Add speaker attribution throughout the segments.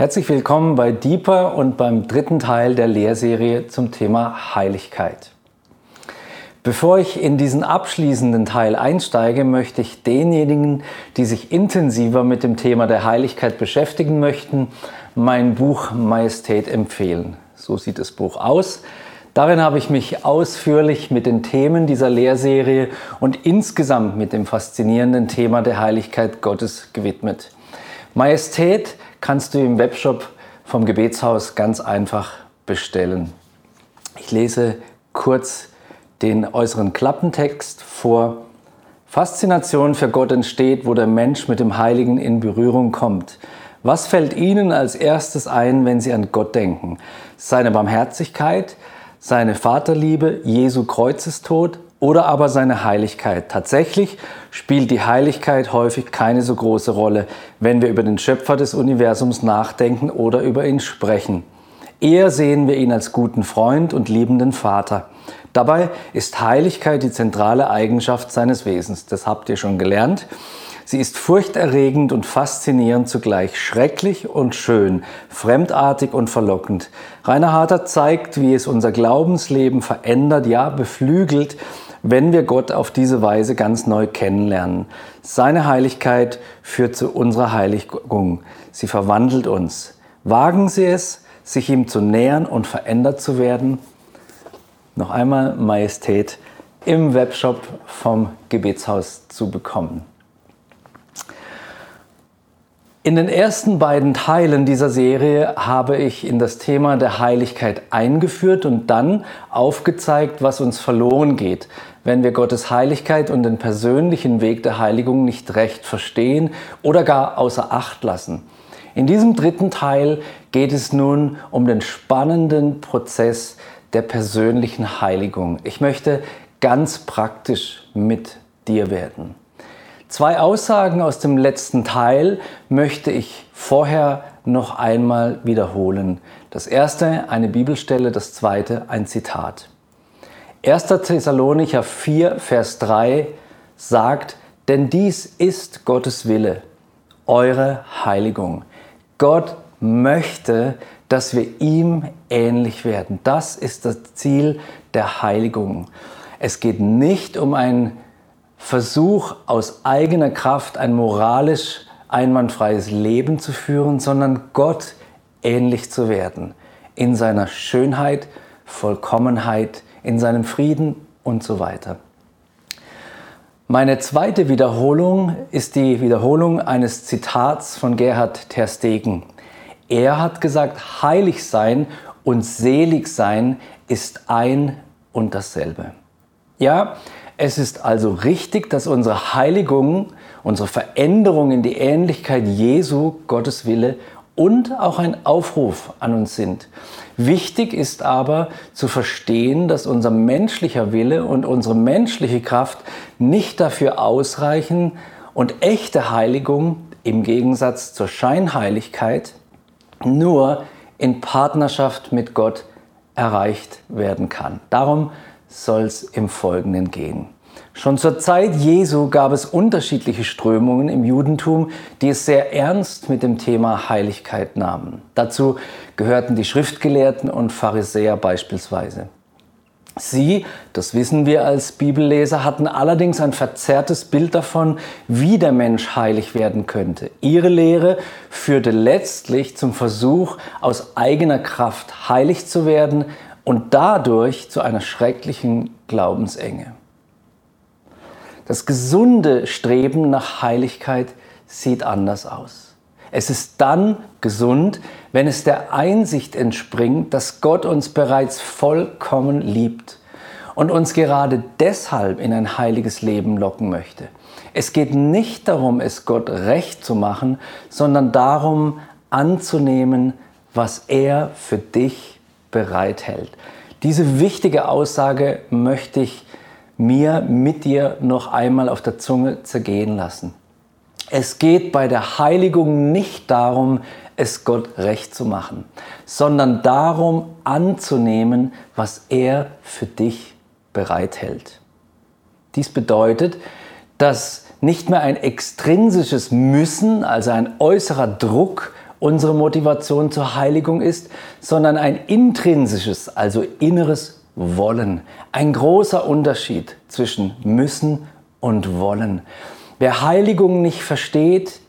Speaker 1: Herzlich willkommen bei Deeper und beim dritten Teil der Lehrserie zum Thema Heiligkeit. Bevor ich in diesen abschließenden Teil einsteige, möchte ich denjenigen, die sich intensiver mit dem Thema der Heiligkeit beschäftigen möchten, mein Buch Majestät empfehlen. So sieht das Buch aus. Darin habe ich mich ausführlich mit den Themen dieser Lehrserie und insgesamt mit dem faszinierenden Thema der Heiligkeit Gottes gewidmet. Majestät kannst du im Webshop vom Gebetshaus ganz einfach bestellen. Ich lese kurz den äußeren Klappentext vor. Faszination für Gott entsteht, wo der Mensch mit dem Heiligen in Berührung kommt. Was fällt Ihnen als erstes ein, wenn Sie an Gott denken? Seine Barmherzigkeit, seine Vaterliebe, Jesu Kreuzestod oder aber seine Heiligkeit. Tatsächlich spielt die Heiligkeit häufig keine so große Rolle, wenn wir über den Schöpfer des Universums nachdenken oder über ihn sprechen. Eher sehen wir ihn als guten Freund und liebenden Vater. Dabei ist Heiligkeit die zentrale Eigenschaft seines Wesens. Das habt ihr schon gelernt. Sie ist furchterregend und faszinierend zugleich, schrecklich und schön, fremdartig und verlockend. Rainer Harter zeigt, wie es unser Glaubensleben verändert, ja beflügelt, wenn wir Gott auf diese Weise ganz neu kennenlernen. Seine Heiligkeit führt zu unserer Heiligung. Sie verwandelt uns. Wagen Sie es, sich ihm zu nähern und verändert zu werden? Noch einmal Majestät im Webshop vom Gebetshaus zu bekommen. In den ersten beiden Teilen dieser Serie habe ich in das Thema der Heiligkeit eingeführt und dann aufgezeigt, was uns verloren geht, wenn wir Gottes Heiligkeit und den persönlichen Weg der Heiligung nicht recht verstehen oder gar außer Acht lassen. In diesem dritten Teil geht es nun um den spannenden Prozess der persönlichen Heiligung. Ich möchte ganz praktisch mit dir werden. Zwei Aussagen aus dem letzten Teil möchte ich vorher noch einmal wiederholen. Das erste eine Bibelstelle, das zweite ein Zitat. 1. Thessalonicher 4, Vers 3 sagt, denn dies ist Gottes Wille, eure Heiligung. Gott möchte, dass wir ihm ähnlich werden. Das ist das Ziel der Heiligung. Es geht nicht um ein Versuch, aus eigener Kraft ein moralisch einwandfreies Leben zu führen, sondern Gott ähnlich zu werden. In seiner Schönheit, Vollkommenheit, in seinem Frieden und so weiter. Meine zweite Wiederholung ist die Wiederholung eines Zitats von Gerhard Terstegen. Er hat gesagt, heilig sein und selig sein ist ein und dasselbe. Ja, es ist also richtig, dass unsere Heiligung, unsere Veränderung in die Ähnlichkeit Jesu, Gottes Wille und auch ein Aufruf an uns sind. Wichtig ist aber zu verstehen, dass unser menschlicher Wille und unsere menschliche Kraft nicht dafür ausreichen und echte Heiligung im Gegensatz zur Scheinheiligkeit nur in Partnerschaft mit Gott erreicht werden kann. Darum soll es im Folgenden gehen. Schon zur Zeit Jesu gab es unterschiedliche Strömungen im Judentum, die es sehr ernst mit dem Thema Heiligkeit nahmen. Dazu gehörten die Schriftgelehrten und Pharisäer beispielsweise. Sie, das wissen wir als Bibelleser, hatten allerdings ein verzerrtes Bild davon, wie der Mensch heilig werden könnte. Ihre Lehre führte letztlich zum Versuch, aus eigener Kraft heilig zu werden, und dadurch zu einer schrecklichen Glaubensenge. Das gesunde Streben nach Heiligkeit sieht anders aus. Es ist dann gesund, wenn es der Einsicht entspringt, dass Gott uns bereits vollkommen liebt und uns gerade deshalb in ein heiliges Leben locken möchte. Es geht nicht darum, es Gott recht zu machen, sondern darum anzunehmen, was er für dich bereithält. Diese wichtige Aussage möchte ich mir mit dir noch einmal auf der Zunge zergehen lassen. Es geht bei der Heiligung nicht darum, es Gott recht zu machen, sondern darum anzunehmen, was er für dich bereithält. Dies bedeutet, dass nicht mehr ein extrinsisches Müssen, also ein äußerer Druck unsere Motivation zur Heiligung ist, sondern ein intrinsisches, also inneres Wollen. Ein großer Unterschied zwischen müssen und wollen. Wer Heiligung nicht versteht,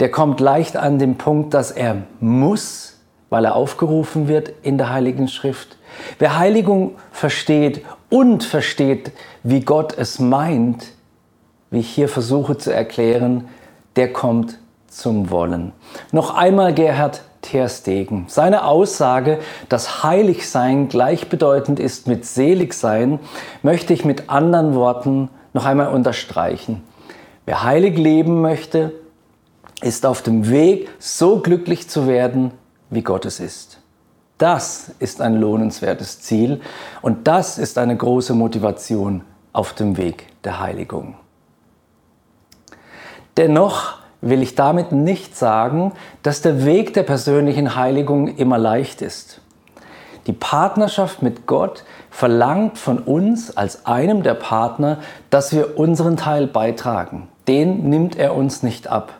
Speaker 1: der kommt leicht an den Punkt, dass er muss, weil er aufgerufen wird in der Heiligen Schrift. Wer Heiligung versteht und versteht, wie Gott es meint, wie ich hier versuche zu erklären, der kommt zum Wollen. Noch einmal Gerhard Terstegen. Seine Aussage, dass Heiligsein gleichbedeutend ist mit Seligsein, möchte ich mit anderen Worten noch einmal unterstreichen. Wer heilig leben möchte, ist auf dem Weg, so glücklich zu werden, wie Gott es ist. Das ist ein lohnenswertes Ziel und das ist eine große Motivation auf dem Weg der Heiligung. Dennoch will ich damit nicht sagen, dass der Weg der persönlichen Heiligung immer leicht ist. Die Partnerschaft mit Gott verlangt von uns als einem der Partner, dass wir unseren Teil beitragen. Den nimmt er uns nicht ab.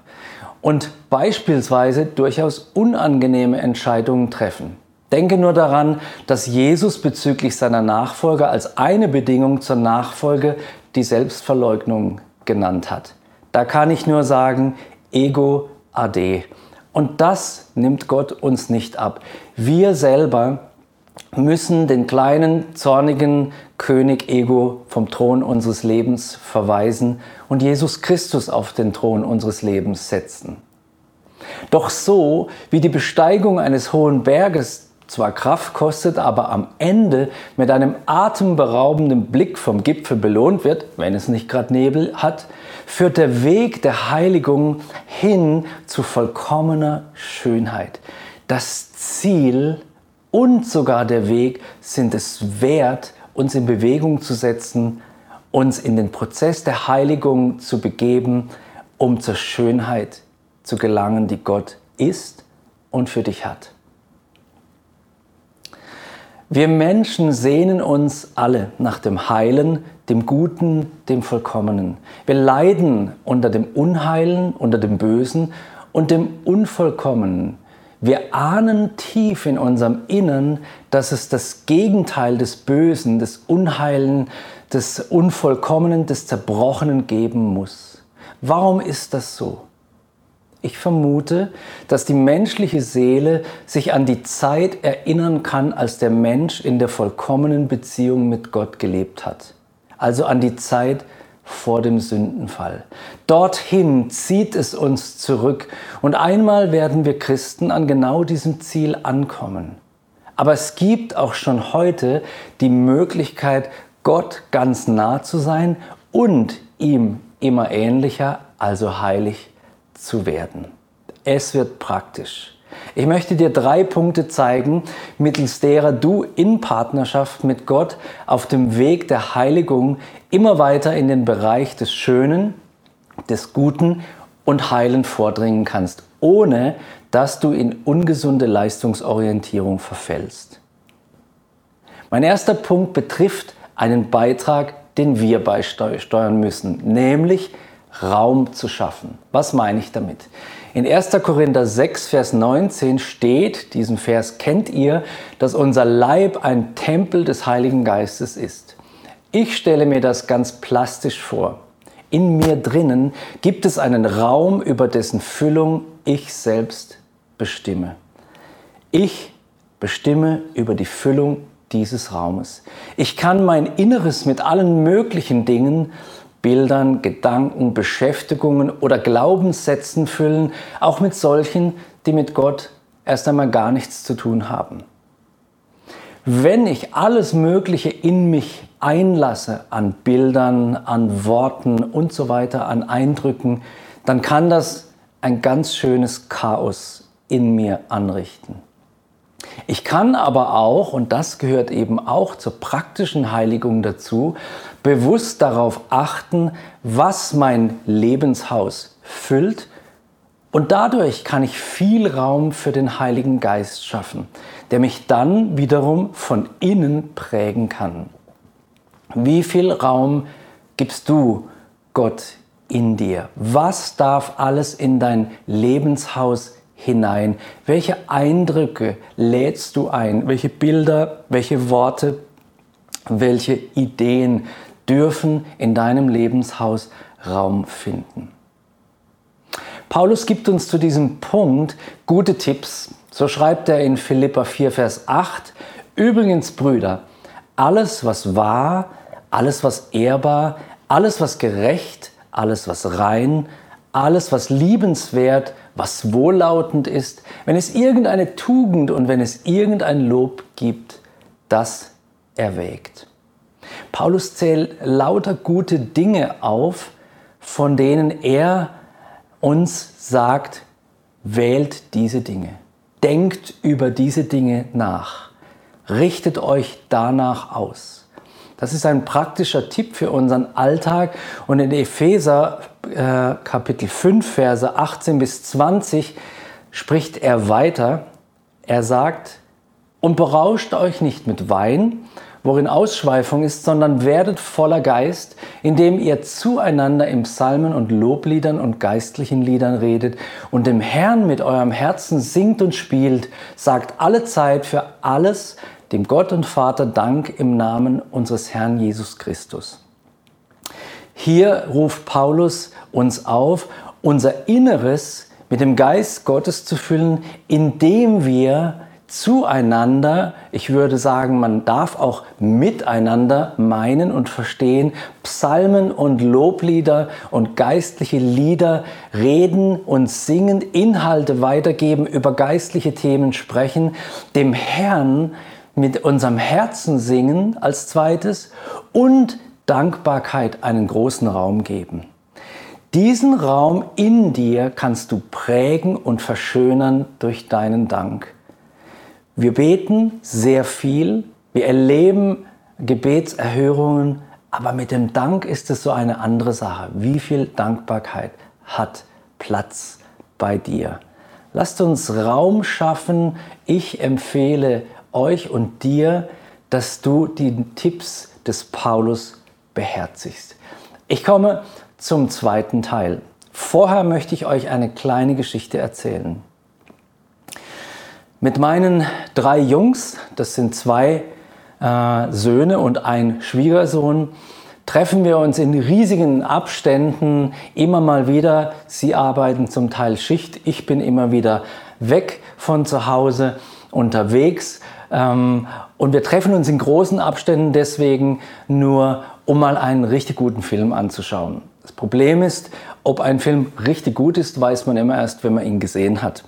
Speaker 1: Und beispielsweise durchaus unangenehme Entscheidungen treffen. Denke nur daran, dass Jesus bezüglich seiner Nachfolge als eine Bedingung zur Nachfolge die Selbstverleugnung genannt hat. Da kann ich nur sagen, ego ade. Und das nimmt Gott uns nicht ab. Wir selber müssen den kleinen, zornigen König Ego vom Thron unseres Lebens verweisen und Jesus Christus auf den Thron unseres Lebens setzen. Doch so wie die Besteigung eines hohen Berges zwar Kraft kostet, aber am Ende mit einem atemberaubenden Blick vom Gipfel belohnt wird, wenn es nicht gerade Nebel hat, führt der Weg der Heiligung hin zu vollkommener Schönheit. Das Ziel und sogar der Weg sind es wert, uns in Bewegung zu setzen, uns in den Prozess der Heiligung zu begeben, um zur Schönheit zu gelangen, die Gott ist und für dich hat. Wir Menschen sehnen uns alle nach dem Heilen, dem Guten, dem Vollkommenen. Wir leiden unter dem Unheilen, unter dem Bösen und dem Unvollkommenen. Wir ahnen tief in unserem Innern, dass es das Gegenteil des Bösen, des Unheilen, des Unvollkommenen, des Zerbrochenen geben muss. Warum ist das so? Ich vermute, dass die menschliche Seele sich an die Zeit erinnern kann, als der Mensch in der vollkommenen Beziehung mit Gott gelebt hat. Also an die Zeit vor dem Sündenfall. Dorthin zieht es uns zurück und einmal werden wir Christen an genau diesem Ziel ankommen. Aber es gibt auch schon heute die Möglichkeit, Gott ganz nah zu sein und ihm immer ähnlicher, also heilig zu werden. Es wird praktisch. Ich möchte dir drei Punkte zeigen, mittels derer du in Partnerschaft mit Gott auf dem Weg der Heiligung immer weiter in den Bereich des Schönen, des Guten und Heilen vordringen kannst, ohne dass du in ungesunde Leistungsorientierung verfällst. Mein erster Punkt betrifft einen Beitrag, den wir beisteuern müssen, nämlich Raum zu schaffen. Was meine ich damit? In 1. Korinther 6, Vers 19 steht, diesen Vers kennt ihr, dass unser Leib ein Tempel des Heiligen Geistes ist. Ich stelle mir das ganz plastisch vor. In mir drinnen gibt es einen Raum, über dessen Füllung ich selbst bestimme. Ich bestimme über die Füllung dieses Raumes. Ich kann mein Inneres mit allen möglichen Dingen Bildern, Gedanken, Beschäftigungen oder Glaubenssätzen füllen, auch mit solchen, die mit Gott erst einmal gar nichts zu tun haben. Wenn ich alles Mögliche in mich einlasse an Bildern, an Worten und so weiter, an Eindrücken, dann kann das ein ganz schönes Chaos in mir anrichten. Ich kann aber auch, und das gehört eben auch zur praktischen Heiligung dazu, bewusst darauf achten, was mein Lebenshaus füllt. Und dadurch kann ich viel Raum für den Heiligen Geist schaffen, der mich dann wiederum von innen prägen kann. Wie viel Raum gibst du Gott in dir? Was darf alles in dein Lebenshaus hinein? Welche Eindrücke lädst du ein? Welche Bilder, welche Worte, welche Ideen dürfen in deinem Lebenshaus Raum finden? Paulus gibt uns zu diesem Punkt gute Tipps. So schreibt er in Philippa 4, Vers 8, Übrigens, Brüder, alles, was wahr, alles, was ehrbar, alles, was gerecht, alles, was rein, alles, was liebenswert, was wohllautend ist, wenn es irgendeine Tugend und wenn es irgendein Lob gibt, das erwägt. Paulus zählt lauter gute Dinge auf, von denen er uns sagt, wählt diese Dinge, denkt über diese Dinge nach, richtet euch danach aus. Das ist ein praktischer Tipp für unseren Alltag. Und in Epheser äh, Kapitel 5, Verse 18 bis 20 spricht er weiter. Er sagt, und berauscht euch nicht mit Wein, worin Ausschweifung ist, sondern werdet voller Geist, indem ihr zueinander im Psalmen und Lobliedern und geistlichen Liedern redet und dem Herrn mit eurem Herzen singt und spielt, sagt alle Zeit für alles dem Gott und Vater Dank im Namen unseres Herrn Jesus Christus. Hier ruft Paulus uns auf, unser Inneres mit dem Geist Gottes zu füllen, indem wir zueinander, ich würde sagen, man darf auch miteinander meinen und verstehen, Psalmen und Loblieder und geistliche Lieder reden und singen, Inhalte weitergeben, über geistliche Themen sprechen, dem Herrn mit unserem Herzen singen als zweites und Dankbarkeit einen großen Raum geben. Diesen Raum in dir kannst du prägen und verschönern durch deinen Dank. Wir beten sehr viel, wir erleben Gebetserhörungen, aber mit dem Dank ist es so eine andere Sache. Wie viel Dankbarkeit hat Platz bei dir? Lasst uns Raum schaffen. Ich empfehle euch und dir, dass du die Tipps des Paulus beherzigst. Ich komme zum zweiten Teil. Vorher möchte ich euch eine kleine Geschichte erzählen. Mit meinen drei Jungs, das sind zwei äh, Söhne und ein Schwiegersohn, treffen wir uns in riesigen Abständen immer mal wieder. Sie arbeiten zum Teil Schicht, ich bin immer wieder weg von zu Hause unterwegs und wir treffen uns in großen Abständen deswegen nur, um mal einen richtig guten Film anzuschauen. Das Problem ist, ob ein Film richtig gut ist, weiß man immer erst, wenn man ihn gesehen hat.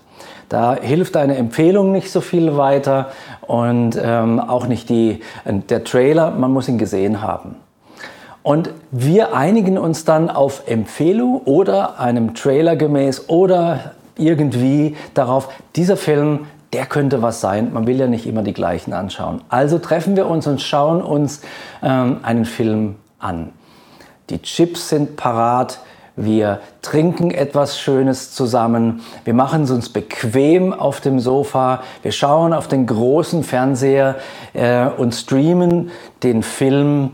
Speaker 1: Da hilft eine Empfehlung nicht so viel weiter und ähm, auch nicht die, der Trailer, man muss ihn gesehen haben. Und wir einigen uns dann auf Empfehlung oder einem Trailer gemäß oder irgendwie darauf, dieser Film der könnte was sein. Man will ja nicht immer die gleichen anschauen. Also treffen wir uns und schauen uns ähm, einen Film an. Die Chips sind parat. Wir trinken etwas Schönes zusammen. Wir machen es uns bequem auf dem Sofa. Wir schauen auf den großen Fernseher äh, und streamen den Film.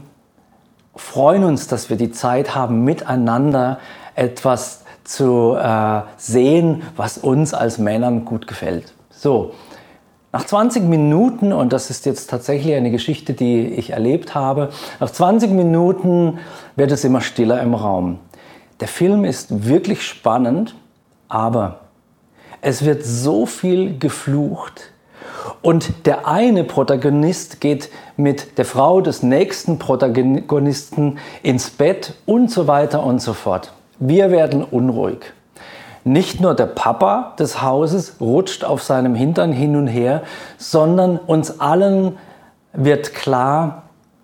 Speaker 1: Freuen uns, dass wir die Zeit haben, miteinander etwas zu äh, sehen, was uns als Männern gut gefällt. So, nach 20 Minuten, und das ist jetzt tatsächlich eine Geschichte, die ich erlebt habe, nach 20 Minuten wird es immer stiller im Raum. Der Film ist wirklich spannend, aber es wird so viel geflucht. Und der eine Protagonist geht mit der Frau des nächsten Protagonisten ins Bett und so weiter und so fort. Wir werden unruhig. Nicht nur der Papa des Hauses rutscht auf seinem Hintern hin und her, sondern uns allen wird klar,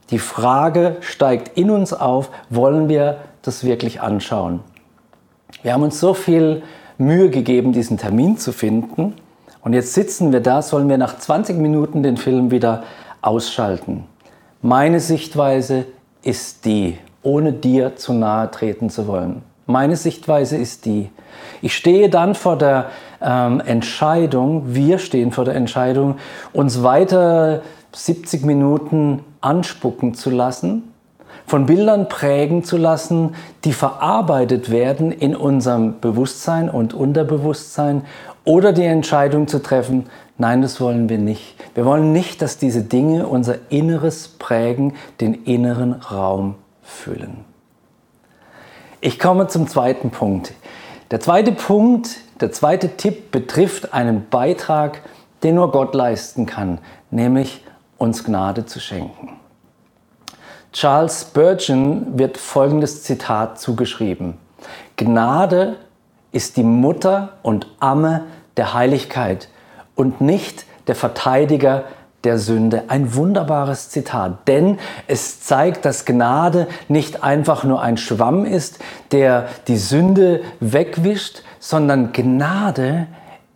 Speaker 1: die Frage steigt in uns auf, wollen wir das wirklich anschauen? Wir haben uns so viel Mühe gegeben, diesen Termin zu finden. Und jetzt sitzen wir da, sollen wir nach 20 Minuten den Film wieder ausschalten. Meine Sichtweise ist die, ohne dir zu nahe treten zu wollen. Meine Sichtweise ist die, ich stehe dann vor der ähm, Entscheidung, wir stehen vor der Entscheidung, uns weiter 70 Minuten anspucken zu lassen, von Bildern prägen zu lassen, die verarbeitet werden in unserem Bewusstsein und Unterbewusstsein oder die Entscheidung zu treffen, nein, das wollen wir nicht. Wir wollen nicht, dass diese Dinge unser Inneres prägen, den inneren Raum füllen. Ich komme zum zweiten Punkt. Der zweite Punkt, der zweite Tipp betrifft einen Beitrag, den nur Gott leisten kann, nämlich uns Gnade zu schenken. Charles Spurgeon wird folgendes Zitat zugeschrieben. Gnade ist die Mutter und Amme der Heiligkeit und nicht der Verteidiger der Sünde. Ein wunderbares Zitat, denn es zeigt, dass Gnade nicht einfach nur ein Schwamm ist, der die Sünde wegwischt, sondern Gnade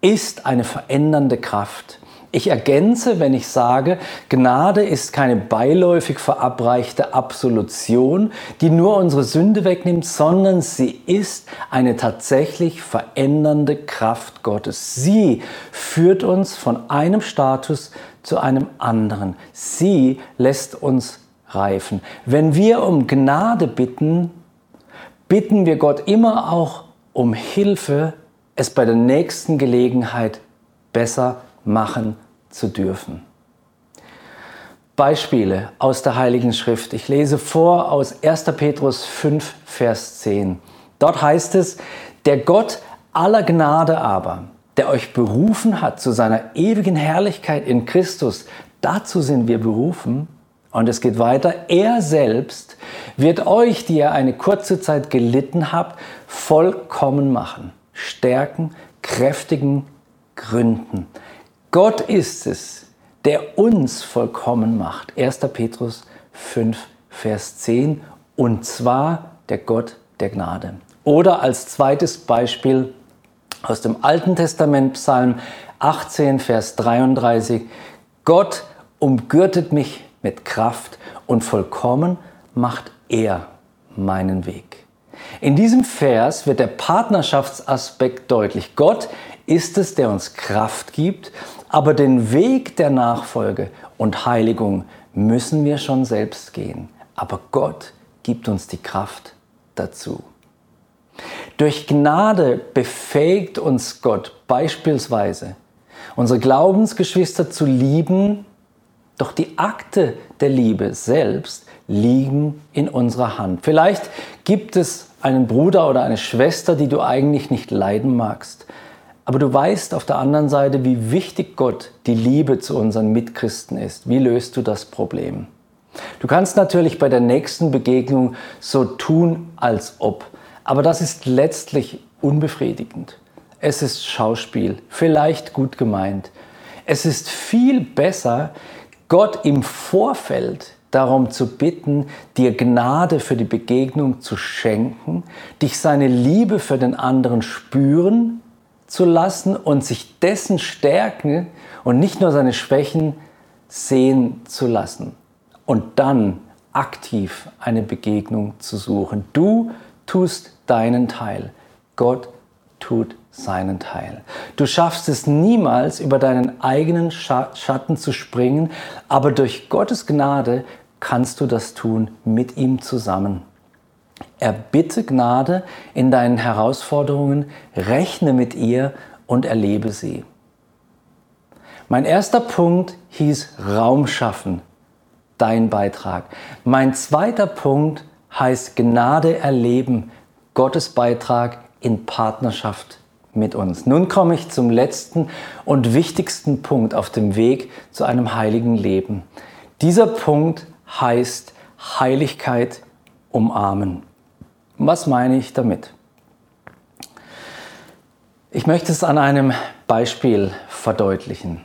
Speaker 1: ist eine verändernde Kraft. Ich ergänze, wenn ich sage, Gnade ist keine beiläufig verabreichte Absolution, die nur unsere Sünde wegnimmt, sondern sie ist eine tatsächlich verändernde Kraft Gottes. Sie führt uns von einem Status zu einem anderen. Sie lässt uns reifen. Wenn wir um Gnade bitten, bitten wir Gott immer auch um Hilfe, es bei der nächsten Gelegenheit besser machen zu dürfen. Beispiele aus der Heiligen Schrift. Ich lese vor aus 1. Petrus 5, Vers 10. Dort heißt es, der Gott aller Gnade aber, der euch berufen hat zu seiner ewigen Herrlichkeit in Christus, dazu sind wir berufen. Und es geht weiter, er selbst wird euch, die ihr eine kurze Zeit gelitten habt, vollkommen machen, stärken, kräftigen, gründen. Gott ist es, der uns vollkommen macht. 1. Petrus 5, Vers 10. Und zwar der Gott der Gnade. Oder als zweites Beispiel aus dem Alten Testament, Psalm 18, Vers 33. Gott umgürtet mich mit Kraft und vollkommen macht er meinen Weg. In diesem Vers wird der Partnerschaftsaspekt deutlich. Gott ist es, der uns Kraft gibt aber den Weg der Nachfolge und Heiligung müssen wir schon selbst gehen. Aber Gott gibt uns die Kraft dazu. Durch Gnade befähigt uns Gott beispielsweise, unsere Glaubensgeschwister zu lieben, doch die Akte der Liebe selbst liegen in unserer Hand. Vielleicht gibt es einen Bruder oder eine Schwester, die du eigentlich nicht leiden magst. Aber du weißt auf der anderen Seite, wie wichtig Gott die Liebe zu unseren Mitchristen ist. Wie löst du das Problem? Du kannst natürlich bei der nächsten Begegnung so tun, als ob. Aber das ist letztlich unbefriedigend. Es ist Schauspiel, vielleicht gut gemeint. Es ist viel besser, Gott im Vorfeld darum zu bitten, dir Gnade für die Begegnung zu schenken, dich seine Liebe für den anderen spüren zu lassen und sich dessen stärken und nicht nur seine Schwächen sehen zu lassen. Und dann aktiv eine Begegnung zu suchen. Du tust deinen Teil. Gott tut seinen Teil. Du schaffst es niemals, über deinen eigenen Schatten zu springen, aber durch Gottes Gnade kannst du das tun mit ihm zusammen. Erbitte Gnade in deinen Herausforderungen, rechne mit ihr und erlebe sie. Mein erster Punkt hieß Raum schaffen, dein Beitrag. Mein zweiter Punkt heißt Gnade erleben, Gottes Beitrag in Partnerschaft mit uns. Nun komme ich zum letzten und wichtigsten Punkt auf dem Weg zu einem heiligen Leben. Dieser Punkt heißt Heiligkeit umarmen. Was meine ich damit? Ich möchte es an einem Beispiel verdeutlichen.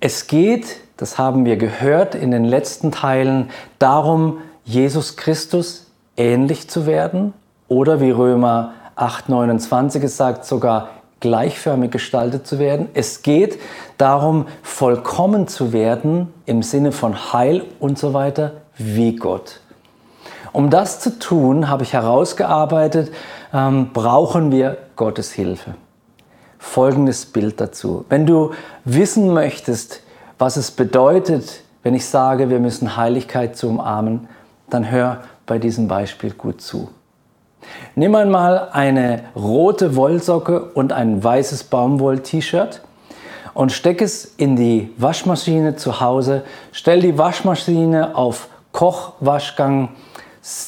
Speaker 1: Es geht, das haben wir gehört in den letzten Teilen, darum, Jesus Christus ähnlich zu werden oder wie Römer 8:29 es sagt, sogar gleichförmig gestaltet zu werden. Es geht darum, vollkommen zu werden im Sinne von Heil und so weiter wie Gott. Um das zu tun, habe ich herausgearbeitet, ähm, brauchen wir Gottes Hilfe. Folgendes Bild dazu. Wenn du wissen möchtest, was es bedeutet, wenn ich sage, wir müssen Heiligkeit zu umarmen, dann hör bei diesem Beispiel gut zu. Nimm einmal eine rote Wollsocke und ein weißes Baumwoll-T-Shirt und steck es in die Waschmaschine zu Hause. Stell die Waschmaschine auf Kochwaschgang.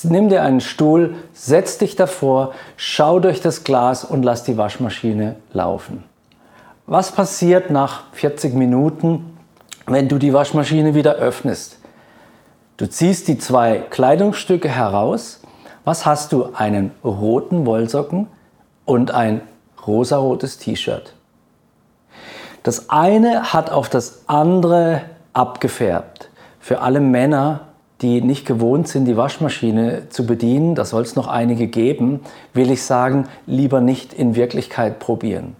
Speaker 1: Nimm dir einen Stuhl, setz dich davor, schau durch das Glas und lass die Waschmaschine laufen. Was passiert nach 40 Minuten, wenn du die Waschmaschine wieder öffnest? Du ziehst die zwei Kleidungsstücke heraus. Was hast du? Einen roten Wollsocken und ein rosarotes T-Shirt. Das eine hat auf das andere abgefärbt. Für alle Männer, die nicht gewohnt sind, die Waschmaschine zu bedienen, da soll es noch einige geben, will ich sagen, lieber nicht in Wirklichkeit probieren.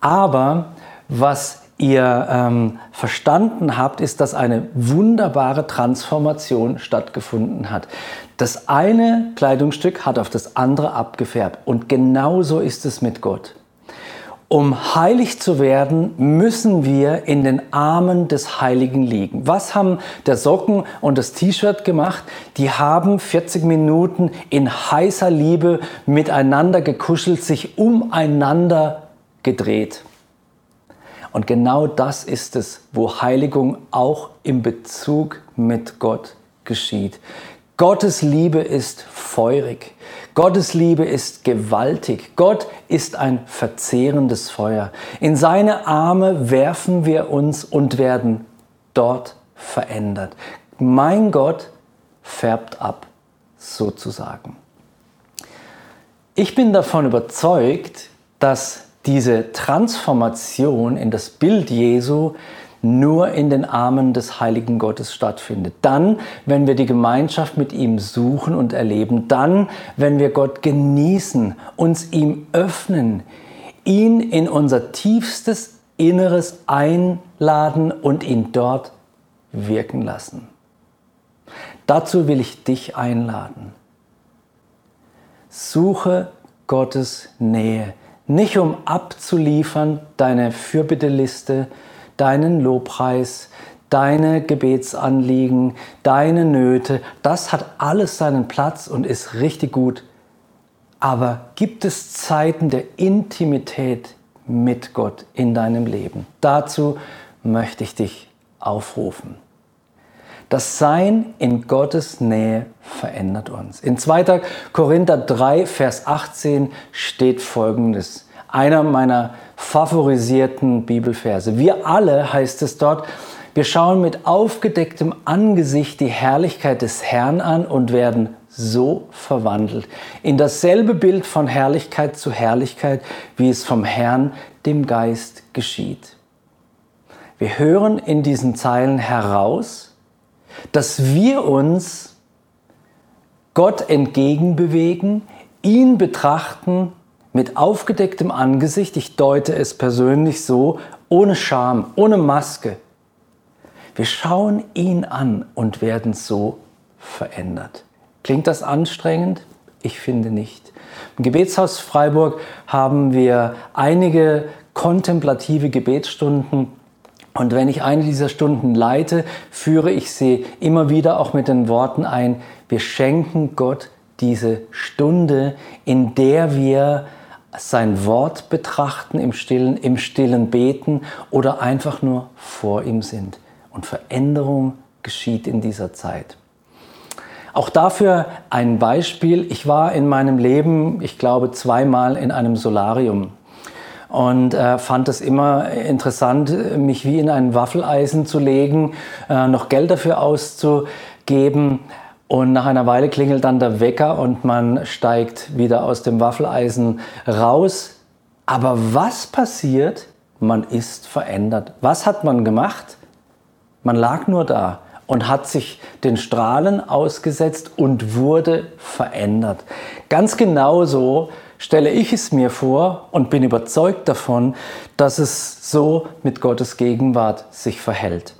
Speaker 1: Aber was ihr ähm, verstanden habt, ist, dass eine wunderbare Transformation stattgefunden hat. Das eine Kleidungsstück hat auf das andere abgefärbt. Und genauso ist es mit Gott. Um heilig zu werden, müssen wir in den Armen des Heiligen liegen. Was haben der Socken und das T-Shirt gemacht? Die haben 40 Minuten in heißer Liebe miteinander gekuschelt, sich umeinander gedreht. Und genau das ist es, wo Heiligung auch im Bezug mit Gott geschieht. Gottes Liebe ist feurig. Gottes Liebe ist gewaltig. Gott ist ein verzehrendes Feuer. In seine Arme werfen wir uns und werden dort verändert. Mein Gott färbt ab, sozusagen. Ich bin davon überzeugt, dass diese Transformation in das Bild Jesu nur in den Armen des heiligen Gottes stattfindet. Dann, wenn wir die Gemeinschaft mit ihm suchen und erleben. Dann, wenn wir Gott genießen, uns ihm öffnen, ihn in unser tiefstes Inneres einladen und ihn dort wirken lassen. Dazu will ich dich einladen. Suche Gottes Nähe, nicht um abzuliefern deine Fürbitteliste, deinen Lobpreis, deine Gebetsanliegen, deine Nöte, das hat alles seinen Platz und ist richtig gut. Aber gibt es Zeiten der Intimität mit Gott in deinem Leben? Dazu möchte ich dich aufrufen. Das Sein in Gottes Nähe verändert uns. In 2. Korinther 3, Vers 18 steht Folgendes einer meiner favorisierten Bibelverse. Wir alle, heißt es dort, wir schauen mit aufgedecktem Angesicht die Herrlichkeit des Herrn an und werden so verwandelt in dasselbe Bild von Herrlichkeit zu Herrlichkeit, wie es vom Herrn, dem Geist, geschieht. Wir hören in diesen Zeilen heraus, dass wir uns Gott entgegenbewegen, ihn betrachten mit aufgedecktem Angesicht, ich deute es persönlich so, ohne Scham, ohne Maske. Wir schauen ihn an und werden so verändert. Klingt das anstrengend? Ich finde nicht. Im Gebetshaus Freiburg haben wir einige kontemplative Gebetsstunden und wenn ich eine dieser Stunden leite, führe ich sie immer wieder auch mit den Worten ein, wir schenken Gott diese Stunde, in der wir sein Wort betrachten im Stillen, im Stillen beten oder einfach nur vor ihm sind. Und Veränderung geschieht in dieser Zeit. Auch dafür ein Beispiel. Ich war in meinem Leben, ich glaube, zweimal in einem Solarium und äh, fand es immer interessant, mich wie in ein Waffeleisen zu legen, äh, noch Geld dafür auszugeben. Und nach einer Weile klingelt dann der Wecker und man steigt wieder aus dem Waffeleisen raus. Aber was passiert? Man ist verändert. Was hat man gemacht? Man lag nur da und hat sich den Strahlen ausgesetzt und wurde verändert. Ganz genauso stelle ich es mir vor und bin überzeugt davon, dass es so mit Gottes Gegenwart sich verhält.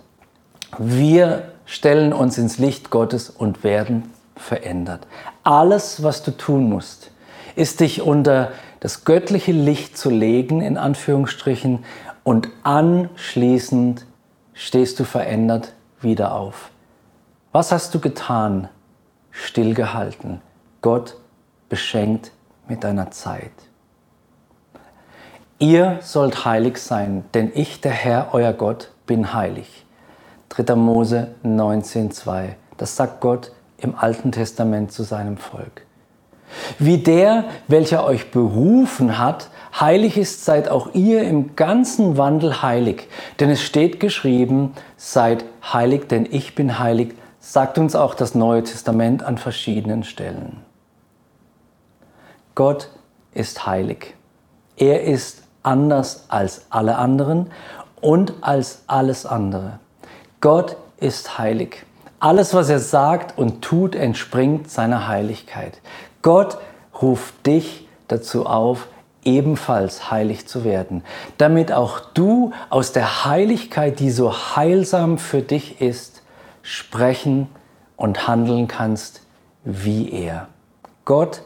Speaker 1: Wir stellen uns ins Licht Gottes und werden verändert. Alles, was du tun musst, ist dich unter das göttliche Licht zu legen, in Anführungsstrichen, und anschließend stehst du verändert wieder auf. Was hast du getan? Stillgehalten. Gott beschenkt mit deiner Zeit. Ihr sollt heilig sein, denn ich, der Herr, euer Gott, bin heilig. 3. Mose 19,2. Das sagt Gott im Alten Testament zu seinem Volk. Wie der, welcher euch berufen hat, heilig ist, seid auch ihr im ganzen Wandel heilig. Denn es steht geschrieben, seid heilig, denn ich bin heilig, sagt uns auch das Neue Testament an verschiedenen Stellen. Gott ist heilig. Er ist anders als alle anderen und als alles andere. Gott ist heilig. Alles, was er sagt und tut, entspringt seiner Heiligkeit. Gott ruft dich dazu auf, ebenfalls heilig zu werden, damit auch du aus der Heiligkeit, die so heilsam für dich ist, sprechen und handeln kannst wie er. Gott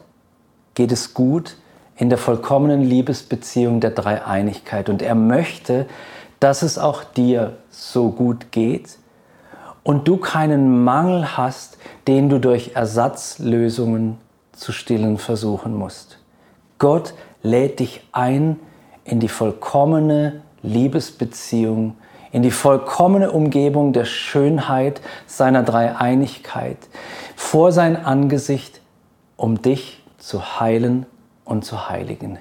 Speaker 1: geht es gut in der vollkommenen Liebesbeziehung der Dreieinigkeit und er möchte, dass es auch dir so gut geht und du keinen Mangel hast, den du durch Ersatzlösungen zu stillen versuchen musst. Gott lädt dich ein in die vollkommene Liebesbeziehung, in die vollkommene Umgebung der Schönheit seiner Dreieinigkeit, vor sein Angesicht, um dich zu heilen und zu heiligen.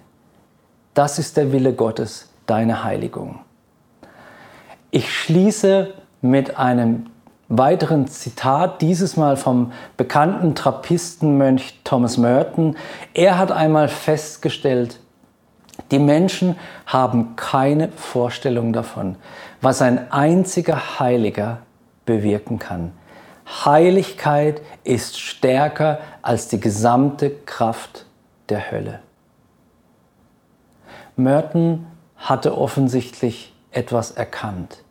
Speaker 1: Das ist der Wille Gottes, deine Heiligung. Ich schließe mit einem weiteren Zitat, dieses Mal vom bekannten Trappistenmönch Thomas Merton. Er hat einmal festgestellt, die Menschen haben keine Vorstellung davon, was ein einziger Heiliger bewirken kann. Heiligkeit ist stärker als die gesamte Kraft der Hölle. Merton hatte offensichtlich etwas erkannt.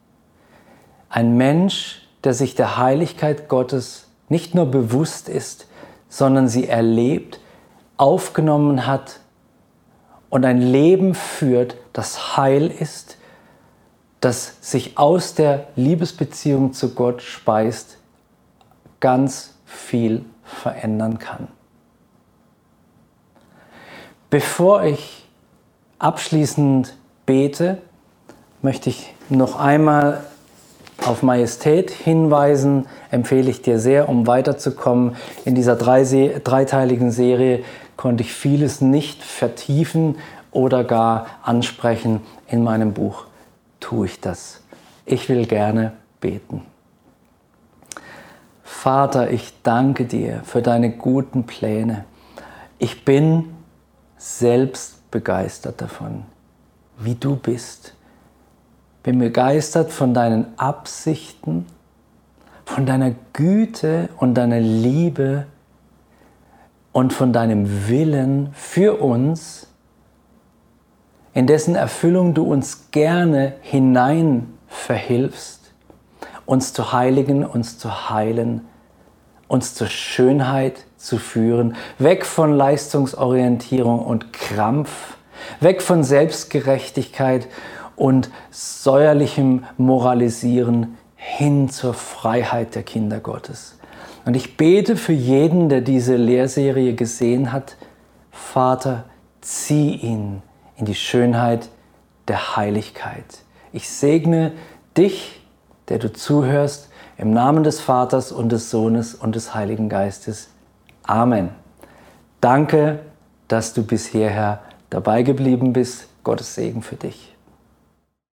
Speaker 1: Ein Mensch, der sich der Heiligkeit Gottes nicht nur bewusst ist, sondern sie erlebt, aufgenommen hat und ein Leben führt, das heil ist, das sich aus der Liebesbeziehung zu Gott speist, ganz viel verändern kann. Bevor ich abschließend bete, möchte ich noch einmal auf Majestät hinweisen, empfehle ich dir sehr, um weiterzukommen. In dieser dreiteiligen Serie konnte ich vieles nicht vertiefen oder gar ansprechen. In meinem Buch tue ich das. Ich will gerne beten. Vater, ich danke dir für deine guten Pläne. Ich bin selbst begeistert davon, wie du bist bin begeistert von deinen Absichten, von deiner Güte und deiner Liebe und von deinem Willen für uns, in dessen Erfüllung du uns gerne hinein verhilfst, uns zu heiligen, uns zu heilen, uns zur Schönheit zu führen, weg von Leistungsorientierung und Krampf, weg von Selbstgerechtigkeit und säuerlichem Moralisieren hin zur Freiheit der Kinder Gottes. Und ich bete für jeden, der diese Lehrserie gesehen hat, Vater, zieh ihn in die Schönheit der Heiligkeit. Ich segne dich, der du zuhörst, im Namen des Vaters und des Sohnes und des Heiligen Geistes. Amen. Danke, dass du bis hierher dabei geblieben bist. Gottes Segen für dich.